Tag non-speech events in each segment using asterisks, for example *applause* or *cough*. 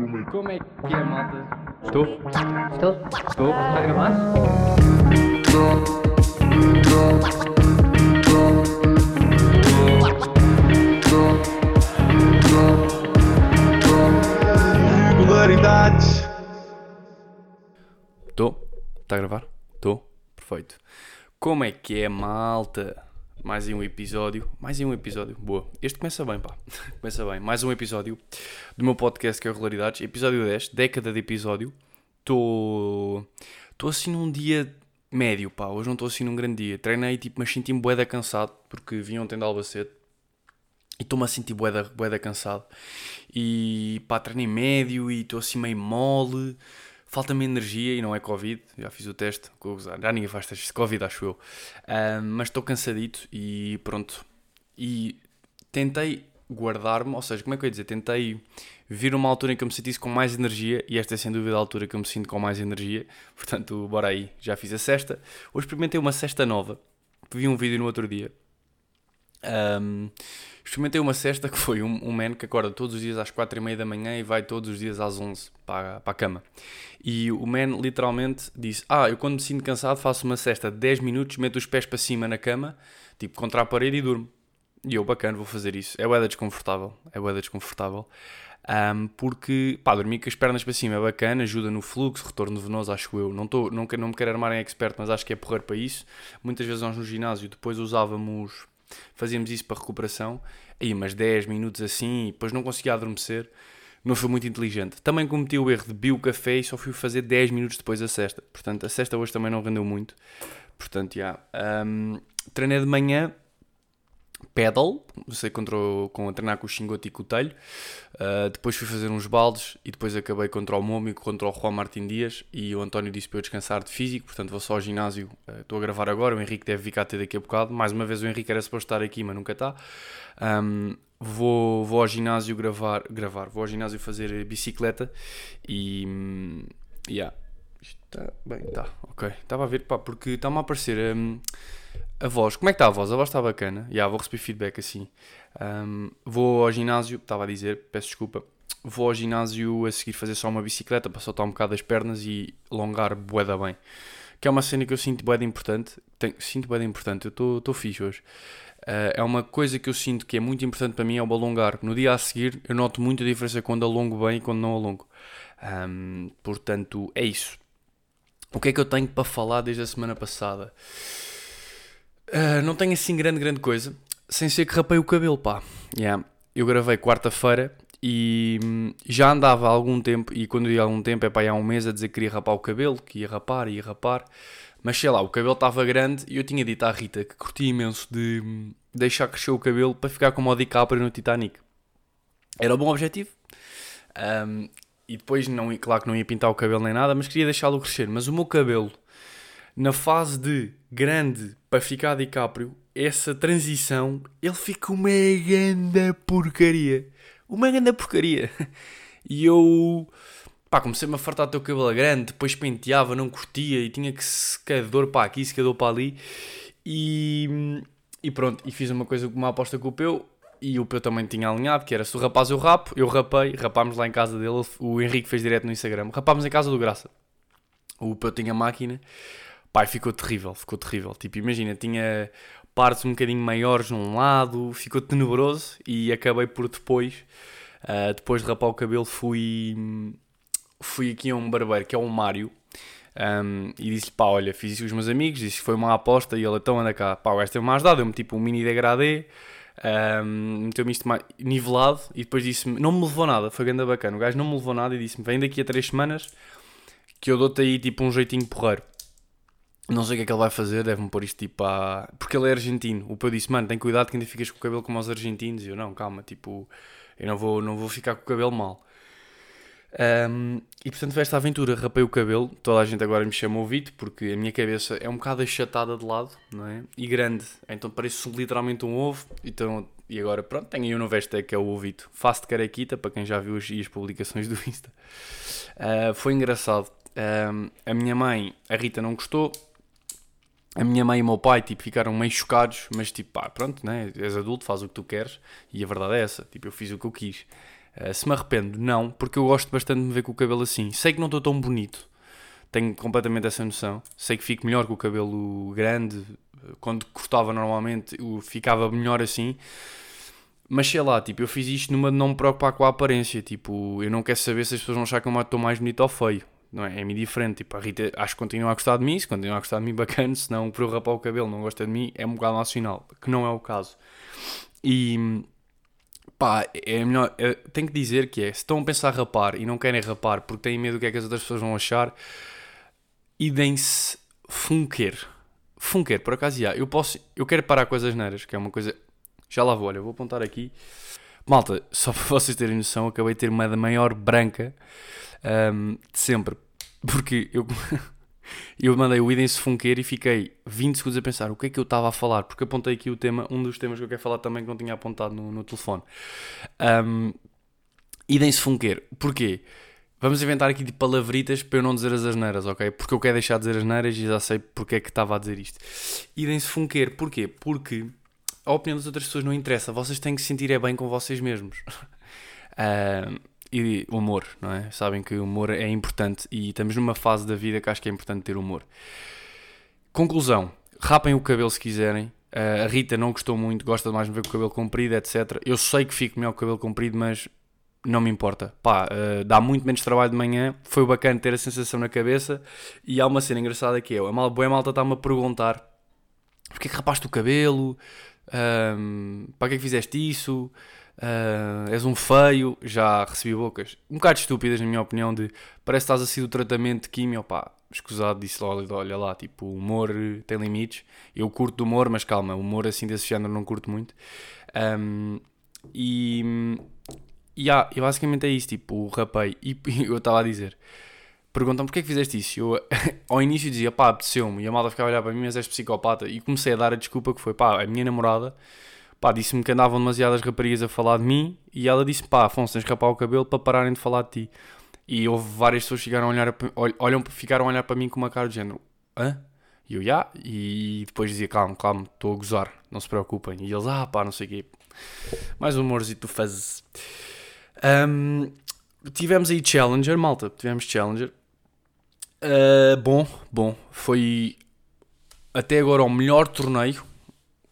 Como é que é, malta? Estou? Estou? Estou? Está a gravar? Regularidades. Estou? Está a gravar? Estou? Perfeito. Como é que é, malta? Mais um episódio. Mais um episódio. Boa. Este começa bem, pá. *laughs* começa bem. Mais um episódio do meu podcast que é o Regularidades. Episódio 10, década de episódio. Estou. Assim num dia médio, pá. Hoje não estou assim num grande dia. Treinei, tipo, mas senti-me bué cansado porque vim ontem de Albacete. E estou-me a sentir bué da, bué da cansado. E pá, treinei médio e estou assim meio mole. Falta-me energia e não é Covid. Já fiz o teste. Já ninguém faz testes de Covid, acho eu. Ah, mas estou cansadito e pronto. E tentei guardar-me, ou seja, como é que eu ia dizer? Tentei vir uma altura em que eu me sentisse com mais energia e esta é sem dúvida a altura que eu me sinto com mais energia. Portanto, bora aí. Já fiz a cesta. Hoje experimentei uma cesta nova. Vi um vídeo no outro dia. Um, experimentei uma cesta que foi um, um man que acorda todos os dias às 4 e meia da manhã e vai todos os dias às 11 para, para a cama. E o man literalmente disse: Ah, eu quando me sinto cansado faço uma cesta de 10 minutos, meto os pés para cima na cama, tipo contra a parede e durmo. E eu, bacana, vou fazer isso. É boeda desconfortável. É boeda desconfortável. Um, porque, pá, dormir com as pernas para cima é bacana, ajuda no fluxo, retorno venoso, acho eu. Não, tô, não, não me quero armar em expert, mas acho que é porrer para isso. Muitas vezes nós no ginásio depois usávamos fazíamos isso para recuperação, aí mas 10 minutos assim, e depois não conseguia adormecer, não foi muito inteligente. Também cometi o erro de beber o café e só fui fazer 10 minutos depois a cesta. Portanto, a cesta hoje também não rendeu muito. Portanto, já. Um, treinei de manhã, pedal, sei contra o, com a treinar com o Xingote e com o Telho. Uh, depois fui fazer uns baldes e depois acabei contra o Momo e contra o Juan Martin Dias. E o António disse para eu descansar de físico, portanto vou só ao ginásio. Uh, estou a gravar agora. O Henrique deve ficar até daqui a bocado. Mais uma vez, o Henrique era suposto estar aqui, mas nunca está. Um, vou, vou ao ginásio gravar, gravar, vou ao ginásio fazer bicicleta e. Um, yeah. Está bem, está, ok. Estava a ver, pá, porque está-me a aparecer. Um, a voz, como é que está a voz? A voz está bacana. Já, vou receber feedback assim. Um, vou ao ginásio, estava a dizer, peço desculpa. Vou ao ginásio a seguir fazer só uma bicicleta para soltar um bocado as pernas e alongar boeda bem. Que é uma cena que eu sinto boeda importante. Tenho, sinto boeda importante, eu estou fixe hoje. Uh, é uma coisa que eu sinto que é muito importante para mim é o alongar. No dia a seguir eu noto muita diferença quando alongo bem e quando não alongo. Um, portanto, é isso. O que é que eu tenho para falar desde a semana passada? Uh, não tenho assim grande, grande coisa. Sem ser que rapei o cabelo, pá. Yeah. Eu gravei quarta-feira e hum, já andava há algum tempo. E quando digo há algum tempo é para há um mês a dizer que queria rapar o cabelo, que ia rapar, ia rapar. Mas sei lá, o cabelo estava grande e eu tinha dito à Rita que curti imenso de hum, deixar crescer o cabelo para ficar como o DiCaprio no Titanic. Era um bom objetivo. Um, e depois, não, claro que não ia pintar o cabelo nem nada, mas queria deixá-lo crescer. Mas o meu cabelo na fase de grande para ficar DiCaprio, essa transição, ele fica uma grande porcaria. Uma grande porcaria. E eu, pá, comecei-me a fartar do teu cabelo grande, depois penteava, não curtia e tinha que secador para aqui, secador para ali. E, e pronto, e fiz uma coisa uma aposta com o Peu. E o Peu também tinha alinhado, que era se o rapaz eu rapo, eu rapei, rapámos lá em casa dele, o Henrique fez direto no Instagram, rapámos em casa do Graça. O Peu tinha máquina Pai, ficou terrível, ficou terrível. Tipo, imagina, tinha partes um bocadinho maiores num lado, ficou tenebroso e acabei por depois, uh, depois de rapar o cabelo, fui, fui aqui a um barbeiro que é o Mário. Um, e disse-lhe, pá, olha, fiz isso com os meus amigos, disse que foi uma aposta e ele, então anda cá, pá, o gajo teve-me ajudado, deu-me tipo um mini degradê, um, meteu-me isto nivelado e depois disse-me, não me levou nada, foi grande bacana, o gajo não me levou nada e disse-me, vem daqui a três semanas que eu dou-te aí tipo um jeitinho porreiro. Não sei o que é que ele vai fazer, deve-me pôr isto tipo a. Porque ele é argentino. O Peu disse, mano, tem cuidado que ainda ficas com o cabelo como os argentinos. E eu, não, calma, tipo, eu não vou, não vou ficar com o cabelo mal. Um, e portanto foi esta aventura, rapei o cabelo, toda a gente agora me chama Vito, porque a minha cabeça é um bocado achatada de lado, não é? E grande, então parece literalmente um ovo, então, e agora pronto, tenho aí um novo hashtag que é o Ovito, faço de carequita, para quem já viu as, as publicações do Insta. Uh, foi engraçado, um, a minha mãe, a Rita não gostou, a minha mãe e o meu pai tipo, ficaram meio chocados, mas tipo, pá, pronto, né? és adulto, faz o que tu queres, e a verdade é essa, tipo, eu fiz o que eu quis. Uh, se me arrependo, não, porque eu gosto bastante de me ver com o cabelo assim. Sei que não estou tão bonito, tenho completamente essa noção. Sei que fico melhor com o cabelo grande, quando cortava normalmente, eu ficava melhor assim. Mas sei lá, tipo, eu fiz isto numa de não me preocupar com a aparência. Tipo, eu não quero saber se as pessoas vão achar que eu estou mais bonito ou feio. Não é? É-me diferente. Tipo, a Rita acho que continua a gostar de mim. Se continua a gostar de mim, bacana. Se não, por eu rapar o cabelo, não gosta de mim, é um bocado nacional. Que não é o caso. E pá, é melhor. É, tenho que dizer que é: se estão a pensar rapar e não querem rapar porque têm medo do que é que as outras pessoas vão achar, e deem-se funker. Funker, por acaso, já. Eu posso. Eu quero parar com as asneiras, que é uma coisa. Já lá vou, olha, vou apontar aqui. Malta, só *laughs* para vocês terem noção, acabei de ter uma da maior branca um, de sempre. Porque eu. *laughs* eu mandei o Idem-se Funker e fiquei 20 segundos a pensar o que é que eu estava a falar, porque apontei aqui o tema, um dos temas que eu quero falar também que não tinha apontado no, no telefone. Um, Idem-se Funker. Porquê? Vamos inventar aqui de palavritas para eu não dizer as asneiras, ok? Porque eu quero deixar de dizer as asneiras e já sei porque é que estava a dizer isto. Idem-se funker, porquê? Porque a opinião das outras pessoas não interessa, vocês têm que se sentir é bem com vocês mesmos. *laughs* uh, e humor, não é? Sabem que o humor é importante e estamos numa fase da vida que acho que é importante ter humor. Conclusão: rapem o cabelo se quiserem. Uh, a Rita não gostou muito, gosta mais de ver com o cabelo comprido, etc. Eu sei que fico melhor com o cabelo comprido, mas não me importa. Pá, uh, dá muito menos trabalho de manhã, foi bacana ter a sensação na cabeça. E há uma cena engraçada que é: a mal, boa malta está-me a perguntar porque é que rapaste o cabelo, um, para que é que fizeste isso, uh, és um feio. Já recebi bocas um bocado estúpidas, na minha opinião, de parece que estás a ser do tratamento de químio. Pá, escusado, disse lá, olha lá, tipo, o humor tem limites. Eu curto humor, mas calma, humor assim desse género não curto muito. Um, e e e basicamente é isso, tipo, o rapei. E *laughs* eu estava a dizer, perguntam porquê é que fizeste isso? Eu *laughs* ao início dizia, pá, apeteceu-me. E a malta ficava a olhar para mim, mas és psicopata. E comecei a dar a desculpa que foi, pá, a minha namorada, pá, disse-me que andavam demasiadas raparigas a falar de mim. E ela disse, pá, Afonso, tens que rapar o cabelo para pararem de falar de ti. E houve várias pessoas que ficaram a olhar, olham, ficaram a olhar para mim com uma cara de género, hã? E eu, já, yeah. e depois dizia, calma, calma, estou a gozar, não se preocupem. E eles, ah, pá, não sei o quê. Mais um humorzito fazes. Um, tivemos aí Challenger, malta. Tivemos Challenger. Uh, bom, bom. Foi até agora o melhor torneio.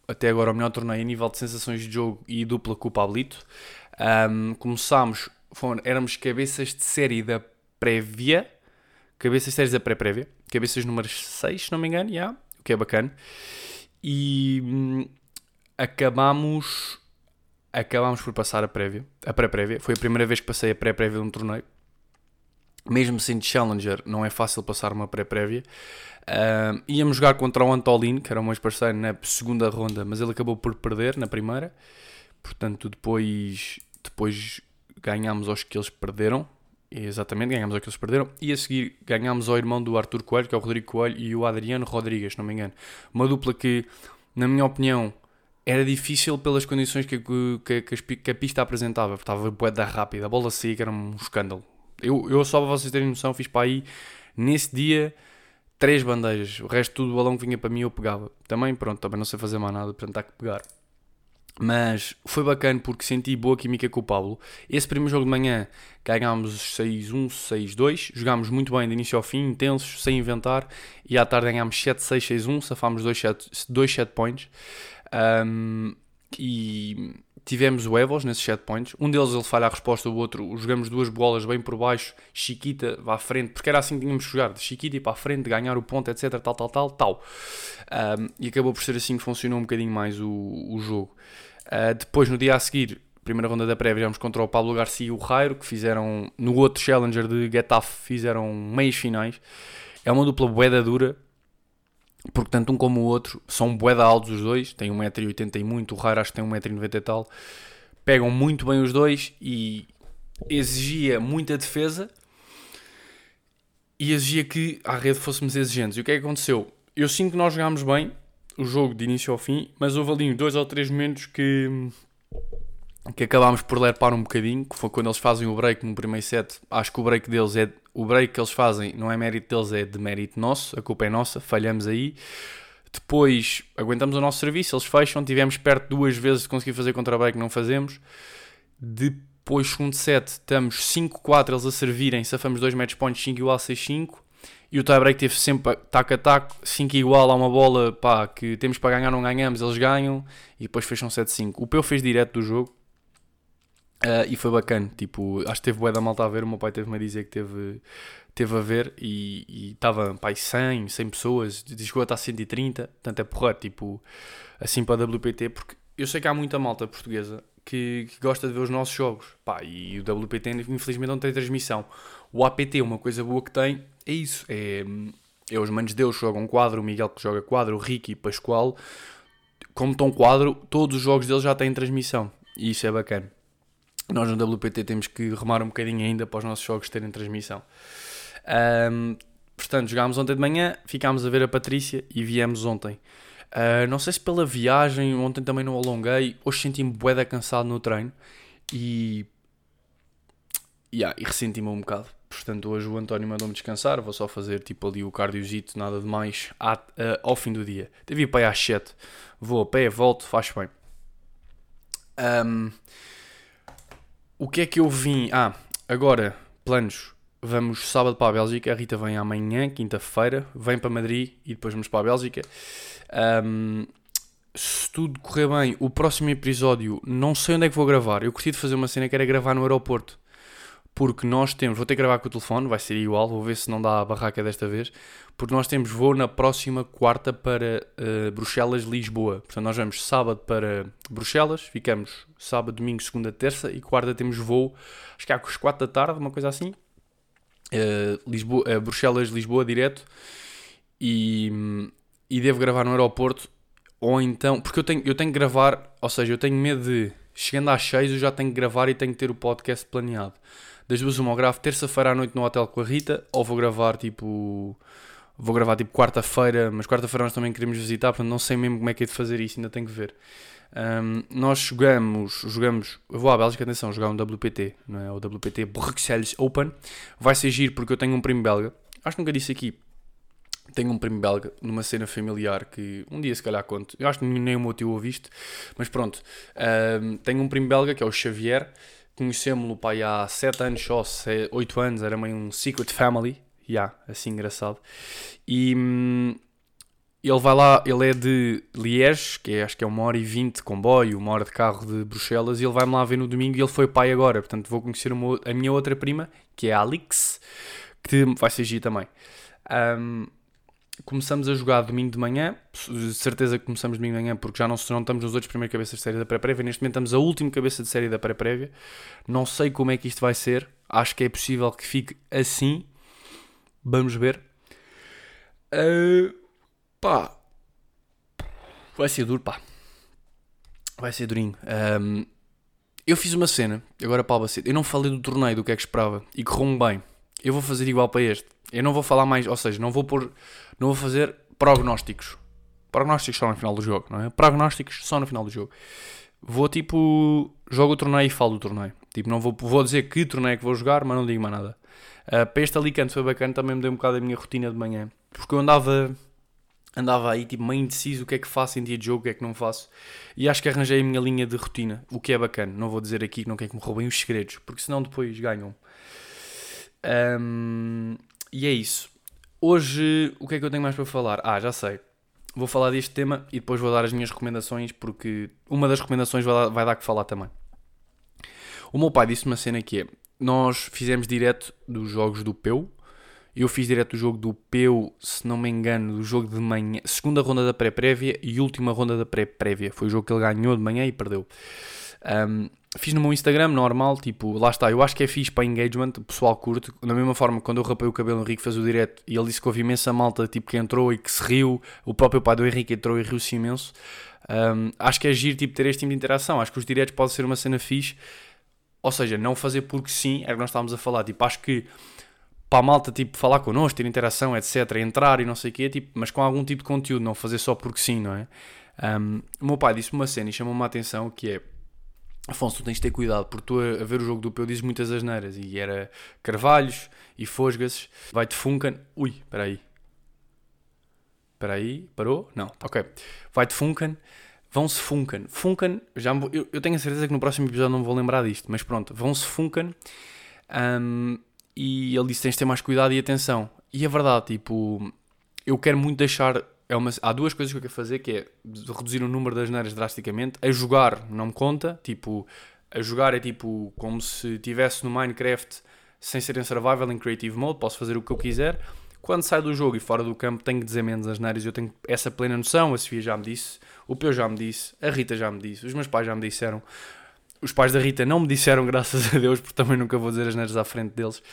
Até agora o melhor torneio a nível de sensações de jogo e dupla com o Pablito. Um, começámos, foram, éramos cabeças de série da prévia. Cabeças de séries da pré-prévia. Cabeças números 6, se não me engano, yeah, o que é bacana. E hum, acabámos acabámos por passar a prévia, a pré-prévia. Foi a primeira vez que passei a pré-prévia de um torneio. Mesmo sendo Challenger, não é fácil passar uma pré-prévia. Uh, íamos jogar contra o Antolin, que era o meu parceiro na segunda ronda, mas ele acabou por perder na primeira. Portanto, depois, depois ganhámos aos que eles perderam. Exatamente, ganhámos aos que eles perderam. E a seguir ganhámos ao irmão do Arthur Coelho, que é o Rodrigo Coelho, e o Adriano Rodrigues, não me engano. Uma dupla que, na minha opinião, era difícil pelas condições que, que, que, que a pista apresentava. Estava boeda rápida, a bola que era um escândalo. Eu, eu só para vocês terem noção, fiz para aí, nesse dia, três bandejas. O resto tudo, o balão que vinha para mim eu pegava. Também, pronto, também não sei fazer mais nada, portanto há que pegar. Mas foi bacana porque senti boa química com o Pablo. Esse primeiro jogo de manhã ganhámos 6-1, 6-2. Jogámos muito bem de início ao fim, intensos, sem inventar. E à tarde ganhámos 7-6, 6-1. Safámos 2 set points. Um, e tivemos o Evos nesses set points. Um deles ele falha a resposta, o outro jogamos duas bolas bem por baixo, Chiquita vá à frente, porque era assim que tínhamos que jogar, de Chiquita ir para a frente, ganhar o ponto, etc. Tal, tal, tal, tal. Um, e acabou por ser assim que funcionou um bocadinho mais o, o jogo. Uh, depois, no dia a seguir, primeira ronda da prévia, viemos contra o Pablo Garcia e o Rairo, que fizeram no outro Challenger de Getafe, fizeram meios finais. É uma dupla boeda dura, porque tanto um como o outro são boeda altos os dois, têm 1,80m e muito, o Rairo acho que tem 1,90m e tal. Pegam muito bem os dois e exigia muita defesa e exigia que à rede fôssemos exigentes. E o que é que aconteceu? Eu sinto que nós jogámos bem o jogo de início ao fim, mas houve ali dois ou três momentos que que acabámos por lerpar um bocadinho, que foi quando eles fazem o break no primeiro set. Acho que o break deles é o break que eles fazem não é mérito deles, é de mérito nosso, a culpa é nossa, falhamos aí. Depois aguentamos o nosso serviço, eles fecham, tivemos perto duas vezes de conseguir fazer contra-break, não fazemos. Depois segundo set, estamos 5-4, eles a servirem, safamos 2 match points, 5 igual, 6-5. E o tiebreak teve sempre taco a taco, 5 igual, há uma bola pá, que temos para ganhar, não ganhamos, eles ganham. E depois fecham 7-5. O Peu fez direto do jogo. Uh, e foi bacana, tipo, acho que teve bué da malta a ver, o meu pai teve-me a dizer que teve, teve a ver e estava, pai, 100, 100 pessoas, chegou a estar 130, portanto é porra, tipo, assim para a WPT, porque eu sei que há muita malta portuguesa que, que, gosta de ver os nossos jogos. Pá, e o WPT infelizmente não tem transmissão. O APT, uma coisa boa que tem, é isso. É, é os Manos Deus que jogam quadro, o Miguel que joga quadro, o Ricky Pascoal. Como estão quadro, todos os jogos deles já têm transmissão. E isso é bacana. Nós no WPT temos que remar um bocadinho ainda para os nossos jogos terem transmissão. Um, portanto, jogámos ontem de manhã, ficámos a ver a Patrícia e viemos ontem. Uh, não sei se pela viagem, ontem também não alonguei, hoje senti-me bué cansado no treino e, yeah, e ressenti-me um bocado. Portanto, hoje o António mandou-me descansar, vou só fazer tipo ali o cardiozito, nada de mais, uh, ao fim do dia. Devi ir para aí às 7, vou a pé, volto, faz bem. Um, o que é que eu vim? Ah, agora, planos. Vamos sábado para a Bélgica, a Rita vem amanhã, quinta-feira, vem para Madrid e depois vamos para a Bélgica. Um, se tudo correr bem, o próximo episódio não sei onde é que vou gravar. Eu curti de fazer uma cena que era gravar no aeroporto. Porque nós temos, vou ter que gravar com o telefone, vai ser igual, vou ver se não dá a barraca desta vez. Porque nós temos voo na próxima quarta para uh, Bruxelas, Lisboa. Portanto, nós vamos sábado para Bruxelas, ficamos sábado, domingo, segunda, terça e quarta temos voo, acho que é às quatro da tarde, uma coisa assim. Uh, Lisboa, uh, Bruxelas, Lisboa, direto. E, e devo gravar no aeroporto, ou então, porque eu tenho, eu tenho que gravar, ou seja, eu tenho medo de, chegando às 6, eu já tenho que gravar e tenho que ter o podcast planeado. Das duas, uma, eu gravo terça-feira à noite no hotel com a Rita, ou vou gravar tipo. Vou gravar tipo quarta-feira, mas quarta-feira nós também queremos visitar, portanto não sei mesmo como é que é de fazer isso, ainda tenho que ver. Um, nós jogamos, jogamos, eu vou à Bélgica, atenção, jogar um WPT, não é? O WPT Bruxelles Open. Vai ser giro porque eu tenho um primo belga, acho que nunca disse aqui, tenho um primo belga numa cena familiar que um dia se calhar conto. Eu acho que nem o meu tio ouviste, mas pronto. Um, tenho um primo belga que é o Xavier. Conhecemos-lo pai há 7 anos só, 8 anos, era meio um secret family. Yeah, assim engraçado. E hum, ele vai lá, ele é de Liège, que é, acho que é uma hora e vinte de comboio, uma hora de carro de Bruxelas, e ele vai-me lá ver no domingo e ele foi pai agora. Portanto, vou conhecer uma, a minha outra prima, que é a Alix, que vai ser G também. Um, começamos a jogar domingo de manhã, certeza que começamos domingo de manhã porque já não, não estamos nos outros primeiros cabeças de série da pré-prévia, neste momento estamos a última cabeça de série da pré-prévia, não sei como é que isto vai ser, acho que é possível que fique assim, vamos ver. Uh, pá, vai ser duro, pá, vai ser durinho. Um, eu fiz uma cena, agora para o eu não falei do torneio, do que é que esperava, e correu-me bem. Eu vou fazer igual para este. Eu não vou falar mais, ou seja, não vou pôr não vou fazer prognósticos. Prognósticos só no final do jogo, não é? Prognósticos só no final do jogo. Vou tipo. Jogo o torneio e falo do torneio. Tipo, não vou, vou dizer que torneio é que vou jogar, mas não digo mais nada. Uh, para este Alicante foi bacana, também me deu um bocado a minha rotina de manhã. Porque eu andava. Andava aí tipo meio indeciso o que é que faço em dia de jogo, o que é que não faço. E acho que arranjei a minha linha de rotina, o que é bacana. Não vou dizer aqui que não quero que me roubem os segredos, porque senão depois ganham. Um, e é isso. Hoje, o que é que eu tenho mais para falar? Ah, já sei. Vou falar deste tema e depois vou dar as minhas recomendações, porque uma das recomendações vai dar, vai dar que falar também. O meu pai disse uma cena que é: nós fizemos direto dos jogos do Peu. Eu fiz direto do jogo do Peu, se não me engano, do jogo de manhã, segunda ronda da pré-prévia e última ronda da pré-prévia. Foi o jogo que ele ganhou de manhã e perdeu. Um, Fiz no meu Instagram, normal, tipo, lá está, eu acho que é fixe para engagement, pessoal curte. Da mesma forma, quando eu rapei o cabelo, o Henrique fez o direto e ele disse que houve imensa malta, tipo, que entrou e que se riu. O próprio pai do Henrique entrou e riu-se imenso. Um, acho que é giro, tipo, ter este tipo de interação. Acho que os diretos podem ser uma cena fixe. Ou seja, não fazer porque sim, é o que nós estávamos a falar. Tipo, acho que para a malta, tipo, falar connosco, ter interação, etc., entrar e não sei o quê, tipo, mas com algum tipo de conteúdo, não fazer só porque sim, não é? Um, o meu pai disse-me uma cena e chamou-me a atenção que é Afonso, tu tens de ter cuidado, porque tu a, ver o jogo do Peu dizes muitas asneiras e era Carvalhos e Fosgas, vai-te Funcan. Ui, espera aí. Espera aí, parou? Não, ok. Vai-te Funcan, vão-se Funken. Funken, já eu, eu tenho a certeza que no próximo episódio não vou lembrar disto, mas pronto, vão-se Funken. Um, e ele disse: tens de ter mais cuidado e atenção. E é verdade, tipo, eu quero muito deixar. É uma, há duas coisas que eu quero fazer: que é reduzir o número das neiras drasticamente. A jogar não me conta, tipo, a jogar é tipo como se estivesse no Minecraft sem ser em survival, em creative mode, posso fazer o que eu quiser. Quando saio do jogo e fora do campo, tenho que dizer menos as neiras. Eu tenho essa plena noção. A Sofia já me disse, o Peu já me disse, a Rita já me disse, os meus pais já me disseram. Os pais da Rita não me disseram, *laughs* graças a Deus, porque também nunca vou dizer as neiras à frente deles.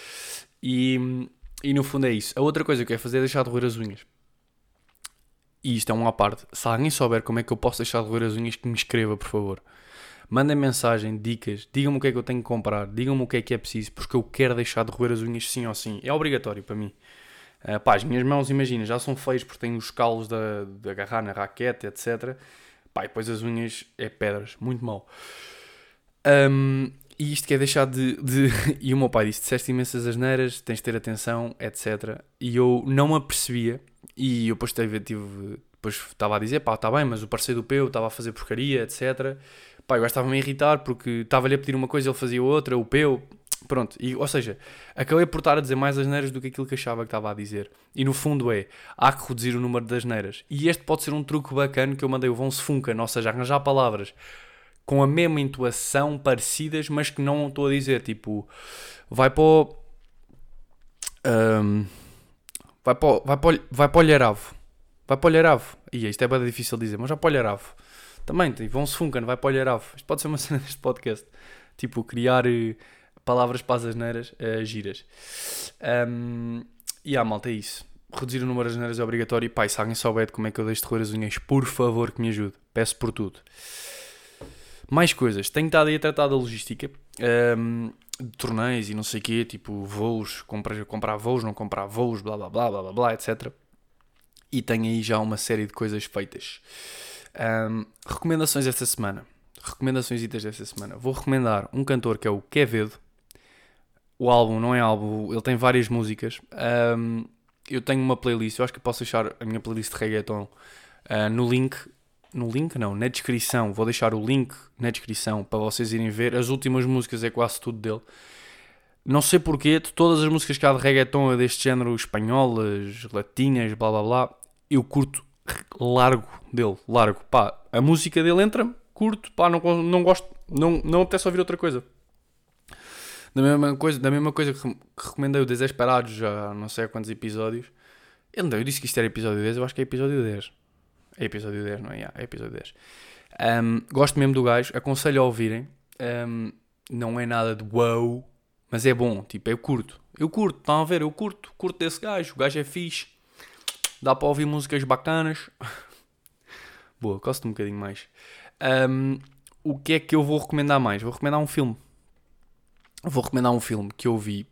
E, e no fundo é isso. A outra coisa que eu quero fazer é deixar de roer as unhas. E isto é um à parte. Se alguém souber como é que eu posso deixar de roer as unhas, que me escreva, por favor. Mandem mensagem, dicas, digam-me o que é que eu tenho que comprar, digam-me o que é que é preciso, porque eu quero deixar de roer as unhas sim ou sim. É obrigatório para mim. Uh, pá, as minhas mãos, imagina, já são feias porque têm os calos da, de agarrar na raquete, etc. Pá, e depois as unhas é pedras, muito mal. Um, e isto quer deixar de, de. *laughs* E o meu pai disse: disseste imensas asneiras, tens de ter atenção, etc. E eu não me apercebia. E eu depois tive. depois estava a dizer: pá, está bem, mas o parceiro do Peu estava a fazer porcaria, etc. Pá, eu estava-me a irritar porque estava-lhe a pedir uma coisa ele fazia outra, o Peu. Pronto, e, ou seja, acabei por estar a dizer mais asneiras do que aquilo que achava que estava a dizer. E no fundo é, há que reduzir o número das asneiras. E este pode ser um truque bacana que eu mandei o Se Funken, ou seja, arranjar palavras com a mesma intuação, parecidas, mas que não estou a dizer, tipo, vai para o... Um, vai para o, vai para o, vai para o Olharavo. Vai para o Olharavo. E isto é bem difícil dizer, mas vai para o Olharavo. Também, tipo, vão-se Funken, vai para o Olharavo. Isto pode ser uma *laughs* cena deste podcast. Tipo, criar uh, palavras para as asneiras uh, giras. Um, e a malta, é isso. Reduzir o número de asneiras é obrigatório. E pá, se alguém souber de como é que eu deixo de roer as unhas, por favor que me ajude. Peço por tudo. Mais coisas. Tenho estado aí a tratar da logística. Um, de torneios e não sei o quê. Tipo, voos. Comprar, comprar voos, não comprar voos, blá blá blá blá blá, blá etc. E tenho aí já uma série de coisas feitas. Um, recomendações esta semana. Recomendações desta semana. Vou recomendar um cantor que é o Quevedo. O álbum não é álbum, ele tem várias músicas. Um, eu tenho uma playlist, eu acho que posso deixar a minha playlist de reggaeton uh, no link. No link, não, na descrição. Vou deixar o link na descrição para vocês irem ver. As últimas músicas é quase tudo dele. Não sei porquê, de todas as músicas que há de reggaeton é deste género, espanholas, latinas, blá blá blá, eu curto largo dele, largo. Pá, a música dele entra, curto, pá, não, não gosto, não, não apetece ouvir outra coisa. Da mesma coisa, da mesma coisa que, que recomendei o Desesperados já não sei há quantos episódios. Não, eu disse que isto era episódio 10, eu acho que é episódio 10. É episódio 10, não é? Yeah, é episódio 10. Um, gosto mesmo do gajo, aconselho a ouvirem. Um, não é nada de wow, mas é bom, tipo, eu curto. Eu curto, estão a ver? Eu curto, curto desse gajo. O gajo é fixe. Dá para ouvir músicas bacanas. *laughs* Boa, gosto um bocadinho mais. Um, o que é que eu vou recomendar mais? Vou recomendar um filme. Vou recomendar um filme que eu vi.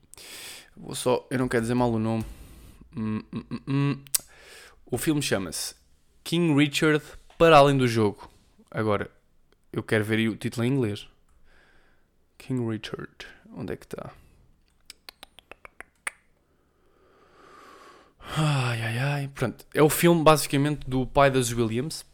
Vou só, eu não quero dizer mal o nome. Hum, hum, hum, o filme chama-se King Richard para além do jogo. Agora, eu quero ver o título em inglês. King Richard. Onde é que está? Ai, ai, ai. Pronto, é o filme basicamente do pai das Williams.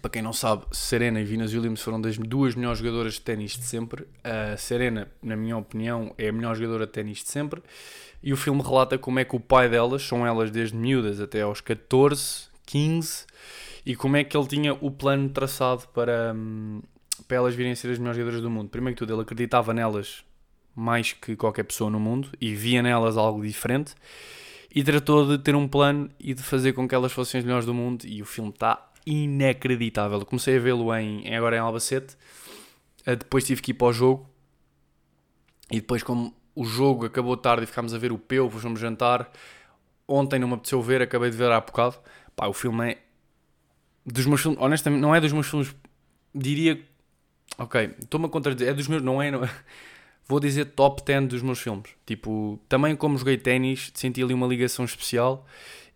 Para quem não sabe, Serena e Venus Williams foram das duas melhores jogadoras de ténis de sempre. A Serena, na minha opinião, é a melhor jogadora de ténis de sempre. E o filme relata como é que o pai delas, são elas desde miúdas até aos 14, 15, e como é que ele tinha o plano traçado para, hum, para elas virem a ser as melhores jogadoras do mundo. Primeiro que tudo, ele acreditava nelas mais que qualquer pessoa no mundo e via nelas algo diferente e tratou de ter um plano e de fazer com que elas fossem as melhores do mundo e o filme está inacreditável. Comecei a vê-lo em, agora em Albacete, depois tive que ir para o jogo e depois como o jogo acabou tarde e ficámos a ver o Peu, fomos jantar. Ontem não me apeteceu ver, acabei de ver há bocado. Pá, o filme é dos meus filmes, honestamente, não é dos meus filmes, diria, ok, estou-me a contradizer, é dos meus, não é, não é *laughs* vou dizer top 10 dos meus filmes. Tipo, também como joguei ténis, senti ali uma ligação especial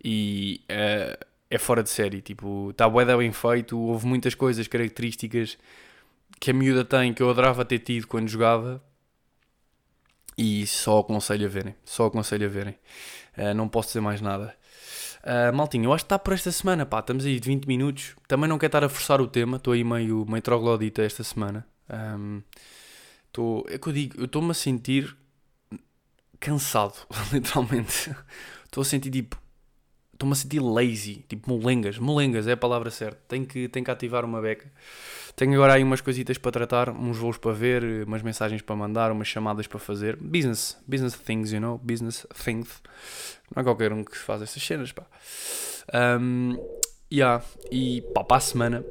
e uh, é fora de série. Tipo, está bué bem feito, houve muitas coisas, características que a miúda tem que eu adorava ter tido quando jogava e só aconselho a verem. Só aconselho a verem. Uh, não posso dizer mais nada. Uh, maltinho, eu acho que está por esta semana, pá, estamos aí de 20 minutos. Também não quero estar a forçar o tema, estou aí meio, meio troglodita esta semana. Um, tô, é que eu digo, eu estou-me a sentir cansado, *laughs* literalmente. Estou a sentir tipo, estou-me a sentir lazy, tipo molengas, molengas é a palavra certa. Tenho que, tenho que ativar uma beca. Tenho agora aí umas coisitas para tratar, uns voos para ver, umas mensagens para mandar, umas chamadas para fazer. Business, business things, you know, business things. Não é qualquer um que faz essas cenas, pá. Um, yeah. E pá, para a semana,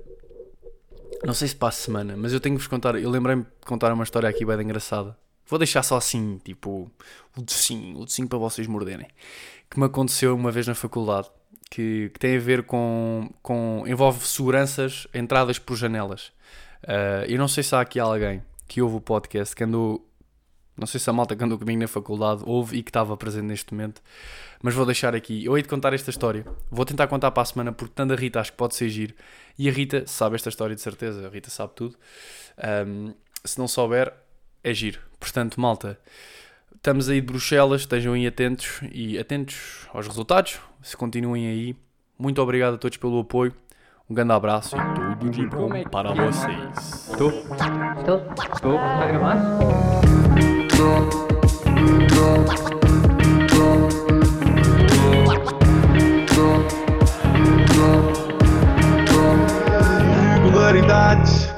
não sei se para a semana, mas eu tenho que vos contar, eu lembrei-me de contar uma história aqui bem engraçada. Vou deixar só assim, tipo, o docinho, o docinho para vocês morderem. Que me aconteceu uma vez na faculdade que, que tem a ver com, com. envolve seguranças, entradas por janelas. Uh, eu não sei se há aqui alguém que ouve o podcast que andou. Não sei se a malta que andou comigo na faculdade ouve e que estava presente neste momento, mas vou deixar aqui. Eu hei de contar esta história. Vou tentar contar para a semana porque tanto a Rita acho que pode ser giro. E a Rita sabe esta história de certeza. A Rita sabe tudo. Um, se não souber, é giro. Portanto, malta, Estamos aí de Bruxelas, estejam aí atentos e atentos aos resultados. Se continuem aí. Muito obrigado a todos pelo apoio. Um grande abraço e tudo de bom para vocês. Estou? Estou? Estou? Está a gravar? Regularidades